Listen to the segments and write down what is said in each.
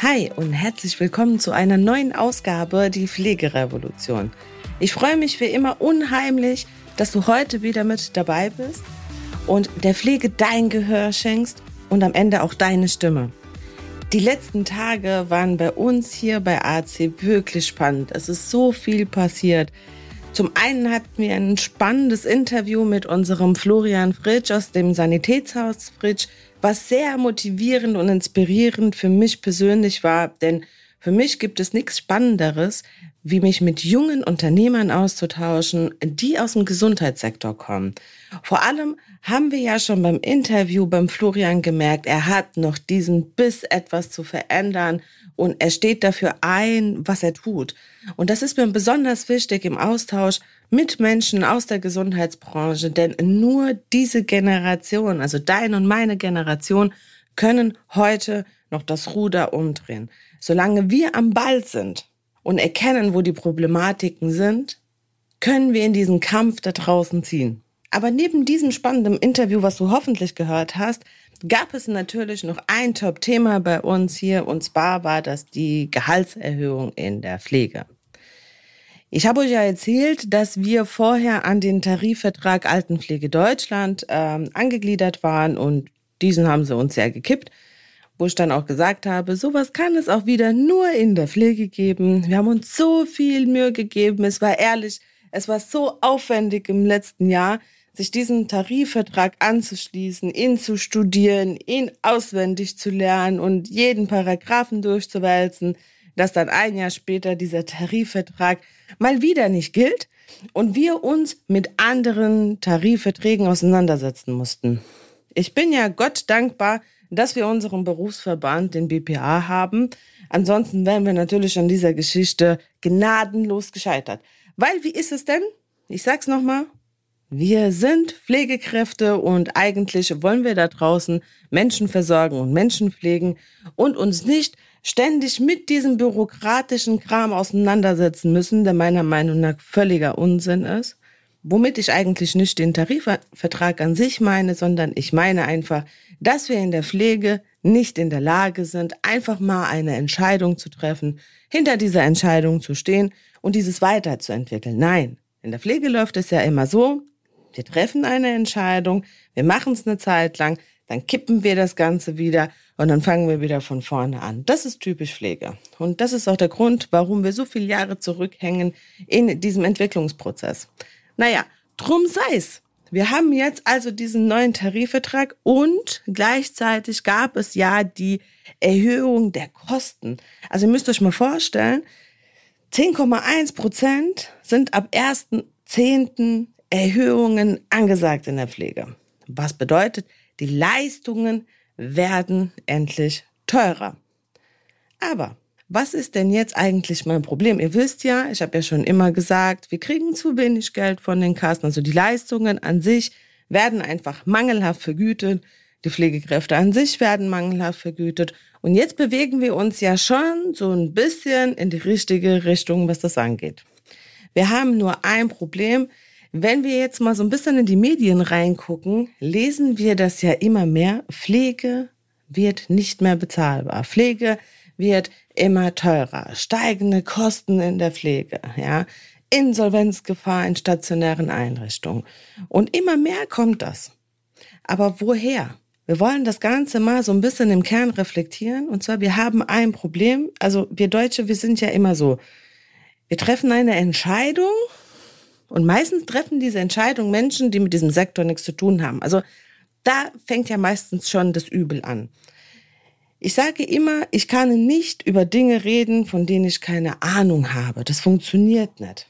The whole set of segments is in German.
Hi und herzlich willkommen zu einer neuen Ausgabe Die Pflegerevolution. Ich freue mich wie immer unheimlich, dass du heute wieder mit dabei bist und der Pflege dein Gehör schenkst und am Ende auch deine Stimme. Die letzten Tage waren bei uns hier bei AC wirklich spannend. Es ist so viel passiert. Zum einen hatten wir ein spannendes Interview mit unserem Florian Fritsch aus dem Sanitätshaus Fritsch, was sehr motivierend und inspirierend für mich persönlich war, denn für mich gibt es nichts Spannenderes, wie mich mit jungen Unternehmern auszutauschen, die aus dem Gesundheitssektor kommen. Vor allem haben wir ja schon beim Interview beim Florian gemerkt, er hat noch diesen Biss, etwas zu verändern und er steht dafür ein, was er tut. Und das ist mir besonders wichtig im Austausch mit Menschen aus der Gesundheitsbranche, denn nur diese Generation, also deine und meine Generation, können heute noch das Ruder umdrehen. Solange wir am Ball sind und erkennen, wo die Problematiken sind, können wir in diesen Kampf da draußen ziehen. Aber neben diesem spannenden Interview, was du hoffentlich gehört hast, gab es natürlich noch ein Top-Thema bei uns hier, und zwar war das die Gehaltserhöhung in der Pflege. Ich habe euch ja erzählt, dass wir vorher an den Tarifvertrag Altenpflege Deutschland ähm, angegliedert waren und diesen haben sie uns ja gekippt, wo ich dann auch gesagt habe, sowas kann es auch wieder nur in der Pflege geben. Wir haben uns so viel Mühe gegeben, es war ehrlich, es war so aufwendig im letzten Jahr, sich diesen Tarifvertrag anzuschließen, ihn zu studieren, ihn auswendig zu lernen und jeden Paragraphen durchzuwälzen, dass dann ein Jahr später dieser Tarifvertrag mal wieder nicht gilt und wir uns mit anderen Tarifverträgen auseinandersetzen mussten. Ich bin ja Gott dankbar, dass wir unseren Berufsverband, den BPA, haben. Ansonsten wären wir natürlich an dieser Geschichte gnadenlos gescheitert. Weil, wie ist es denn? Ich sag's nochmal. Wir sind Pflegekräfte und eigentlich wollen wir da draußen Menschen versorgen und Menschen pflegen und uns nicht ständig mit diesem bürokratischen Kram auseinandersetzen müssen, der meiner Meinung nach völliger Unsinn ist. Womit ich eigentlich nicht den Tarifvertrag an sich meine, sondern ich meine einfach, dass wir in der Pflege nicht in der Lage sind, einfach mal eine Entscheidung zu treffen, hinter dieser Entscheidung zu stehen und dieses weiterzuentwickeln. Nein, in der Pflege läuft es ja immer so, wir treffen eine Entscheidung, wir machen es eine Zeit lang, dann kippen wir das Ganze wieder und dann fangen wir wieder von vorne an. Das ist typisch Pflege. Und das ist auch der Grund, warum wir so viele Jahre zurückhängen in diesem Entwicklungsprozess. Naja, drum sei's. Wir haben jetzt also diesen neuen Tarifvertrag und gleichzeitig gab es ja die Erhöhung der Kosten. Also ihr müsst euch mal vorstellen, 10,1 Prozent sind ab 1.10. Erhöhungen angesagt in der Pflege. Was bedeutet, die Leistungen werden endlich teurer. Aber was ist denn jetzt eigentlich mein Problem? Ihr wisst ja, ich habe ja schon immer gesagt, wir kriegen zu wenig Geld von den Kassen. Also die Leistungen an sich werden einfach mangelhaft vergütet. Die Pflegekräfte an sich werden mangelhaft vergütet. Und jetzt bewegen wir uns ja schon so ein bisschen in die richtige Richtung, was das angeht. Wir haben nur ein Problem. Wenn wir jetzt mal so ein bisschen in die Medien reingucken, lesen wir das ja immer mehr. Pflege wird nicht mehr bezahlbar. Pflege wird immer teurer. Steigende Kosten in der Pflege, ja. Insolvenzgefahr in stationären Einrichtungen. Und immer mehr kommt das. Aber woher? Wir wollen das Ganze mal so ein bisschen im Kern reflektieren. Und zwar, wir haben ein Problem. Also wir Deutsche, wir sind ja immer so. Wir treffen eine Entscheidung und meistens treffen diese Entscheidung Menschen, die mit diesem Sektor nichts zu tun haben. Also da fängt ja meistens schon das Übel an. Ich sage immer, ich kann nicht über Dinge reden, von denen ich keine Ahnung habe. Das funktioniert nicht.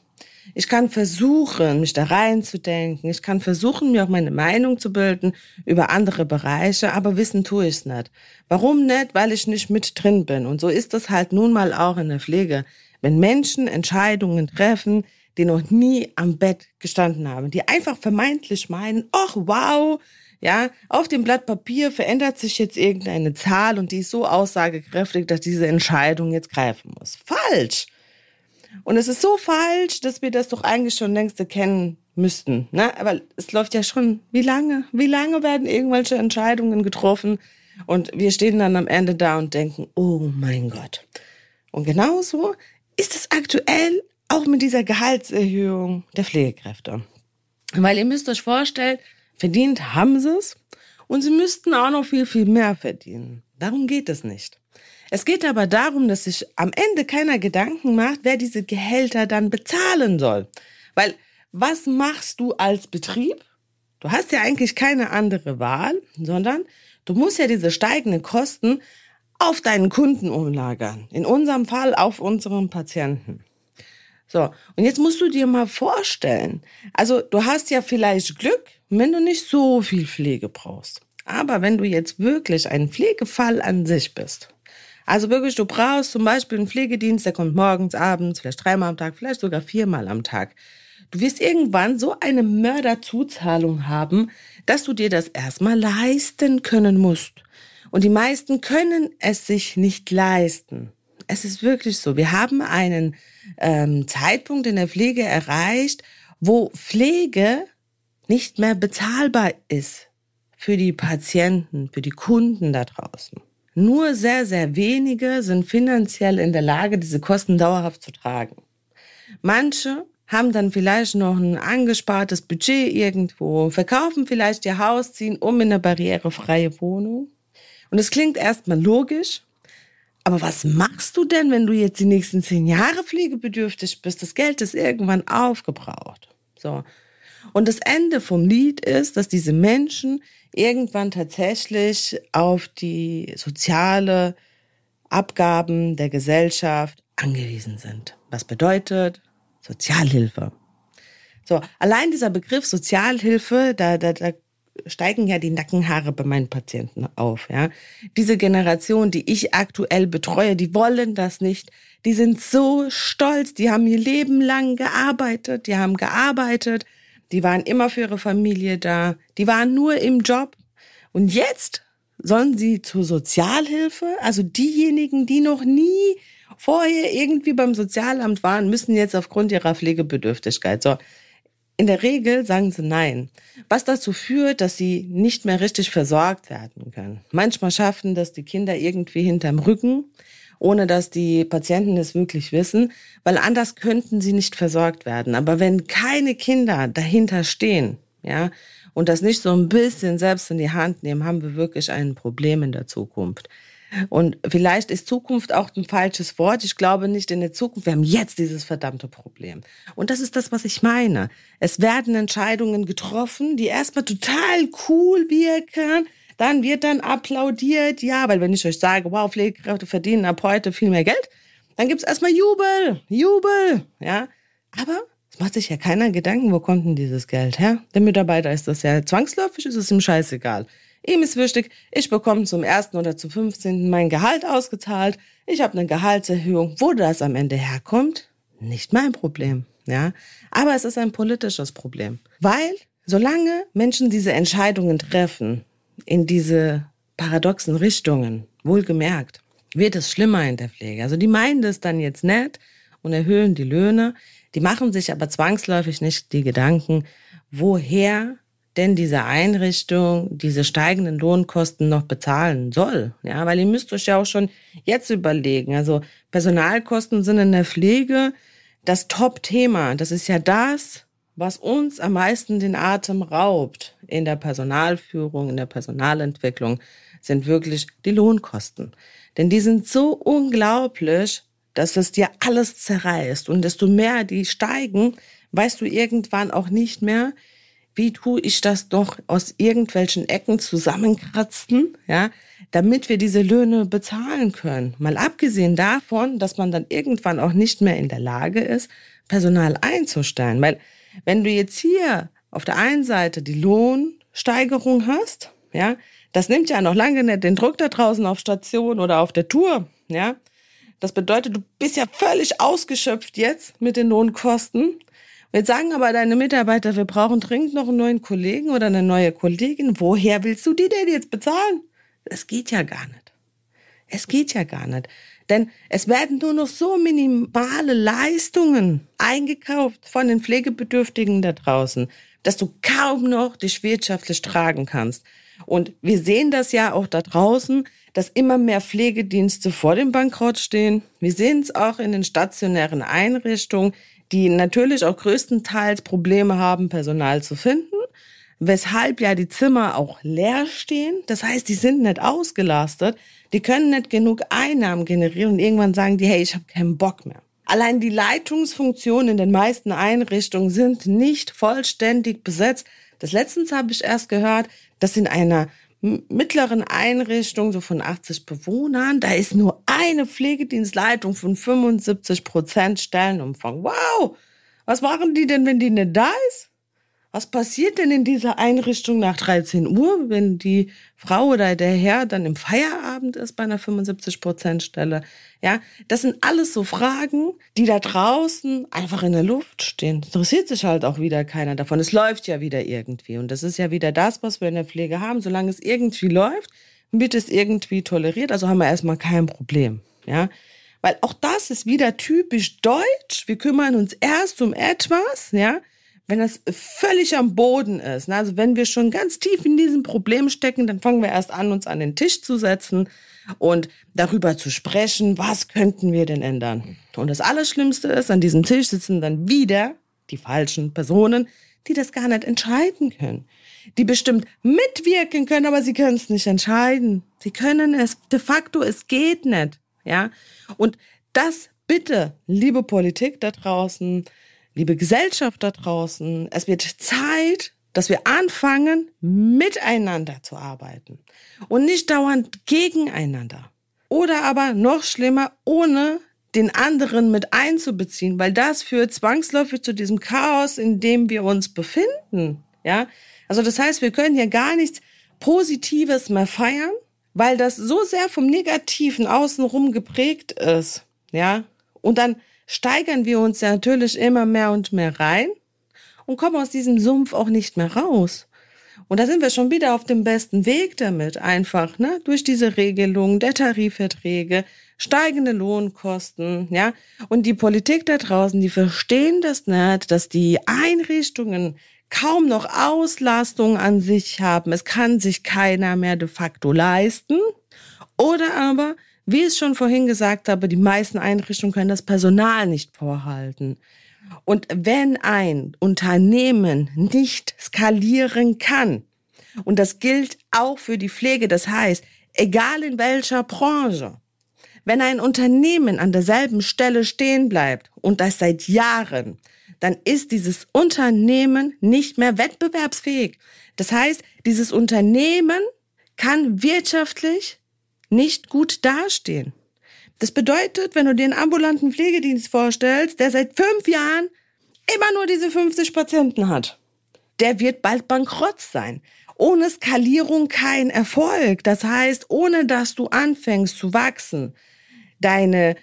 Ich kann versuchen, mich da reinzudenken. Ich kann versuchen, mir auch meine Meinung zu bilden über andere Bereiche, aber wissen tue ich es nicht. Warum nicht? Weil ich nicht mit drin bin. Und so ist das halt nun mal auch in der Pflege. Wenn Menschen Entscheidungen treffen, die noch nie am Bett gestanden haben, die einfach vermeintlich meinen, ach wow, ja, auf dem Blatt Papier verändert sich jetzt irgendeine Zahl und die ist so aussagekräftig, dass diese Entscheidung jetzt greifen muss. Falsch. Und es ist so falsch, dass wir das doch eigentlich schon längst erkennen müssten. Ne? Aber es läuft ja schon, wie lange? Wie lange werden irgendwelche Entscheidungen getroffen? Und wir stehen dann am Ende da und denken, oh mein Gott. Und genauso ist es aktuell auch mit dieser Gehaltserhöhung der Pflegekräfte. Weil ihr müsst euch vorstellen, verdient haben sie es und sie müssten auch noch viel, viel mehr verdienen. Darum geht es nicht. Es geht aber darum, dass sich am Ende keiner Gedanken macht, wer diese Gehälter dann bezahlen soll. Weil was machst du als Betrieb? Du hast ja eigentlich keine andere Wahl, sondern du musst ja diese steigenden Kosten auf deinen Kunden umlagern. In unserem Fall auf unseren Patienten. So, und jetzt musst du dir mal vorstellen, also du hast ja vielleicht Glück, wenn du nicht so viel Pflege brauchst. Aber wenn du jetzt wirklich ein Pflegefall an sich bist, also wirklich, du brauchst zum Beispiel einen Pflegedienst, der kommt morgens, abends, vielleicht dreimal am Tag, vielleicht sogar viermal am Tag. Du wirst irgendwann so eine Mörderzuzahlung haben, dass du dir das erstmal leisten können musst. Und die meisten können es sich nicht leisten. Es ist wirklich so. Wir haben einen ähm, Zeitpunkt in der Pflege erreicht, wo Pflege nicht mehr bezahlbar ist für die Patienten, für die Kunden da draußen. Nur sehr, sehr wenige sind finanziell in der Lage, diese Kosten dauerhaft zu tragen. Manche haben dann vielleicht noch ein angespartes Budget irgendwo, verkaufen vielleicht ihr Haus, ziehen um in eine barrierefreie Wohnung. Und es klingt erstmal logisch, aber was machst du denn, wenn du jetzt die nächsten zehn Jahre pflegebedürftig bist? Das Geld ist irgendwann aufgebraucht. So. Und das Ende vom Lied ist, dass diese Menschen irgendwann tatsächlich auf die soziale Abgaben der Gesellschaft angewiesen sind. Was bedeutet Sozialhilfe? So, allein dieser Begriff Sozialhilfe, da, da, da steigen ja die Nackenhaare bei meinen Patienten auf, ja. Diese Generation, die ich aktuell betreue, die wollen das nicht. Die sind so stolz, die haben ihr Leben lang gearbeitet, die haben gearbeitet, die waren immer für ihre Familie da, die waren nur im Job. Und jetzt sollen sie zur Sozialhilfe, also diejenigen, die noch nie vorher irgendwie beim Sozialamt waren, müssen jetzt aufgrund ihrer Pflegebedürftigkeit. So, in der Regel sagen sie nein, was dazu führt, dass sie nicht mehr richtig versorgt werden können. Manchmal schaffen das die Kinder irgendwie hinterm Rücken, ohne dass die Patienten es wirklich wissen, weil anders könnten sie nicht versorgt werden. Aber wenn keine Kinder dahinter stehen, ja, und das nicht so ein bisschen selbst in die Hand nehmen, haben wir wirklich ein Problem in der Zukunft. Und vielleicht ist Zukunft auch ein falsches Wort. Ich glaube nicht in der Zukunft. Wir haben jetzt dieses verdammte Problem. Und das ist das, was ich meine. Es werden Entscheidungen getroffen, die erstmal total cool wirken. Dann wird dann applaudiert. Ja, weil wenn ich euch sage, wow, Pflegekräfte verdienen ab heute viel mehr Geld, dann gibt's erstmal Jubel, Jubel, ja. Aber es macht sich ja keiner Gedanken, wo kommt denn dieses Geld her? Der Mitarbeiter ist das ja zwangsläufig, ist es ihm scheißegal. Ihm ist wichtig, ich bekomme zum ersten oder zum 15. mein Gehalt ausgezahlt. Ich habe eine Gehaltserhöhung. Wo das am Ende herkommt, nicht mein Problem. Ja, aber es ist ein politisches Problem, weil solange Menschen diese Entscheidungen treffen in diese paradoxen Richtungen, wohlgemerkt, wird es schlimmer in der Pflege. Also die meinen das dann jetzt nett und erhöhen die Löhne, die machen sich aber zwangsläufig nicht die Gedanken, woher denn diese Einrichtung diese steigenden Lohnkosten noch bezahlen soll. Ja, weil ihr müsst euch ja auch schon jetzt überlegen. Also Personalkosten sind in der Pflege das Top-Thema. Das ist ja das, was uns am meisten den Atem raubt in der Personalführung, in der Personalentwicklung, sind wirklich die Lohnkosten. Denn die sind so unglaublich, dass es dir alles zerreißt. Und desto mehr die steigen, weißt du irgendwann auch nicht mehr, wie tue ich das doch aus irgendwelchen Ecken zusammenkratzen, ja, damit wir diese Löhne bezahlen können. Mal abgesehen davon, dass man dann irgendwann auch nicht mehr in der Lage ist, Personal einzustellen. Weil wenn du jetzt hier auf der einen Seite die Lohnsteigerung hast, ja, das nimmt ja noch lange nicht den Druck da draußen auf Station oder auf der Tour, ja. Das bedeutet, du bist ja völlig ausgeschöpft jetzt mit den Lohnkosten Jetzt sagen aber deine Mitarbeiter, wir brauchen dringend noch einen neuen Kollegen oder eine neue Kollegin. Woher willst du die denn jetzt bezahlen? Es geht ja gar nicht. Es geht ja gar nicht. Denn es werden nur noch so minimale Leistungen eingekauft von den Pflegebedürftigen da draußen. dass du kaum noch dich wirtschaftlich tragen kannst. Und wir sehen das ja auch da draußen, dass immer mehr Pflegedienste vor dem Bankrott stehen. Wir sehen es auch in den stationären Einrichtungen, die natürlich auch größtenteils Probleme haben, Personal zu finden, weshalb ja die Zimmer auch leer stehen. Das heißt, die sind nicht ausgelastet, die können nicht genug Einnahmen generieren und irgendwann sagen die, hey, ich habe keinen Bock mehr. Allein die Leitungsfunktionen in den meisten Einrichtungen sind nicht vollständig besetzt. Das letztens habe ich erst gehört, dass in einer mittleren Einrichtung, so von 80 Bewohnern, da ist nur eine Pflegedienstleitung von 75 Prozent Stellenumfang. Wow! Was machen die denn, wenn die nicht da ist? Was passiert denn in dieser Einrichtung nach 13 Uhr, wenn die Frau oder der Herr dann im Feierabend ist bei einer 75 Prozent Stelle? Ja, das sind alles so Fragen, die da draußen einfach in der Luft stehen. Interessiert sich halt auch wieder keiner davon. Es läuft ja wieder irgendwie. Und das ist ja wieder das, was wir in der Pflege haben. Solange es irgendwie läuft, wird es irgendwie toleriert. Also haben wir erstmal kein Problem. Ja, weil auch das ist wieder typisch deutsch. Wir kümmern uns erst um etwas, ja, wenn das völlig am Boden ist, ne? also wenn wir schon ganz tief in diesem Problem stecken, dann fangen wir erst an, uns an den Tisch zu setzen und darüber zu sprechen, was könnten wir denn ändern. Und das Allerschlimmste ist, an diesem Tisch sitzen dann wieder die falschen Personen, die das gar nicht entscheiden können. Die bestimmt mitwirken können, aber sie können es nicht entscheiden. Sie können es de facto, es geht nicht. Ja? Und das bitte, liebe Politik da draußen, liebe Gesellschaft da draußen, es wird Zeit, dass wir anfangen, miteinander zu arbeiten und nicht dauernd gegeneinander. Oder aber noch schlimmer, ohne den anderen mit einzubeziehen, weil das führt zwangsläufig zu diesem Chaos, in dem wir uns befinden. Ja, also das heißt, wir können hier gar nichts Positives mehr feiern, weil das so sehr vom Negativen außenrum geprägt ist. Ja, und dann steigern wir uns ja natürlich immer mehr und mehr rein und kommen aus diesem Sumpf auch nicht mehr raus. Und da sind wir schon wieder auf dem besten Weg damit, einfach, ne, durch diese Regelung der Tarifverträge, steigende Lohnkosten, ja. Und die Politik da draußen, die verstehen das nicht, dass die Einrichtungen kaum noch Auslastung an sich haben. Es kann sich keiner mehr de facto leisten. Oder aber wie ich schon vorhin gesagt habe, die meisten Einrichtungen können das Personal nicht vorhalten. Und wenn ein Unternehmen nicht skalieren kann, und das gilt auch für die Pflege, das heißt, egal in welcher Branche, wenn ein Unternehmen an derselben Stelle stehen bleibt und das seit Jahren, dann ist dieses Unternehmen nicht mehr wettbewerbsfähig. Das heißt, dieses Unternehmen kann wirtschaftlich nicht gut dastehen. Das bedeutet, wenn du dir einen ambulanten Pflegedienst vorstellst, der seit fünf Jahren immer nur diese 50 Patienten hat, der wird bald bankrott sein. Ohne Skalierung kein Erfolg. Das heißt, ohne dass du anfängst zu wachsen, deine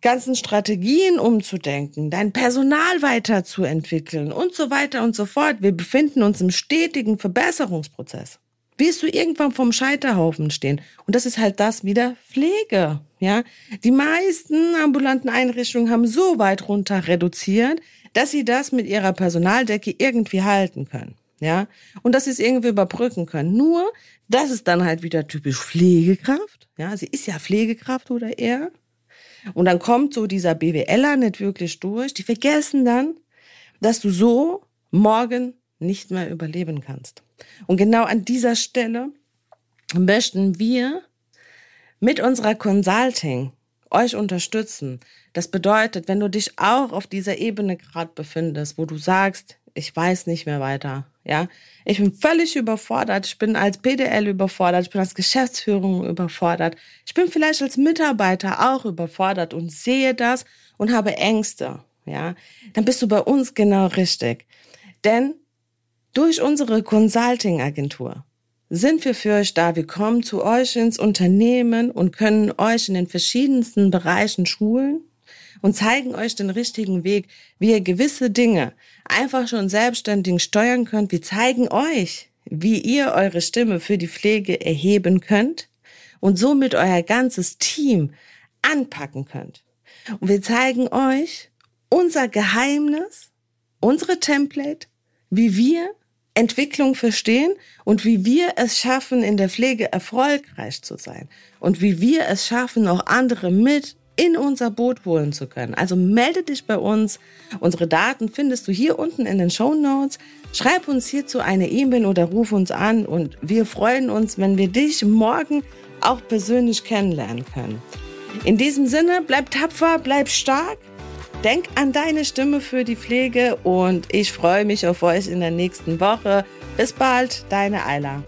ganzen Strategien umzudenken, dein Personal weiterzuentwickeln und so weiter und so fort. Wir befinden uns im stetigen Verbesserungsprozess wirst du irgendwann vom Scheiterhaufen stehen. Und das ist halt das wieder Pflege. Ja, die meisten ambulanten Einrichtungen haben so weit runter reduziert, dass sie das mit ihrer Personaldecke irgendwie halten können. Ja, und dass sie es irgendwie überbrücken können. Nur, das ist dann halt wieder typisch Pflegekraft. Ja, sie ist ja Pflegekraft oder eher. Und dann kommt so dieser BWLer nicht wirklich durch. Die vergessen dann, dass du so morgen nicht mehr überleben kannst. Und genau an dieser Stelle möchten wir mit unserer Consulting euch unterstützen. Das bedeutet, wenn du dich auch auf dieser Ebene gerade befindest, wo du sagst, ich weiß nicht mehr weiter, ja, ich bin völlig überfordert, ich bin als PDL überfordert, ich bin als Geschäftsführung überfordert, ich bin vielleicht als Mitarbeiter auch überfordert und sehe das und habe Ängste, ja, dann bist du bei uns genau richtig. Denn durch unsere Consulting-Agentur sind wir für euch da. Wir kommen zu euch ins Unternehmen und können euch in den verschiedensten Bereichen schulen und zeigen euch den richtigen Weg, wie ihr gewisse Dinge einfach schon selbstständig steuern könnt. Wir zeigen euch, wie ihr eure Stimme für die Pflege erheben könnt und somit euer ganzes Team anpacken könnt. Und wir zeigen euch unser Geheimnis, unsere Template, wie wir Entwicklung verstehen und wie wir es schaffen, in der Pflege erfolgreich zu sein und wie wir es schaffen, auch andere mit in unser Boot holen zu können. Also melde dich bei uns. Unsere Daten findest du hier unten in den Show Notes. Schreib uns hierzu eine E-Mail oder ruf uns an und wir freuen uns, wenn wir dich morgen auch persönlich kennenlernen können. In diesem Sinne, bleib tapfer, bleib stark. Denk an deine Stimme für die Pflege und ich freue mich auf euch in der nächsten Woche. Bis bald, deine Ayla.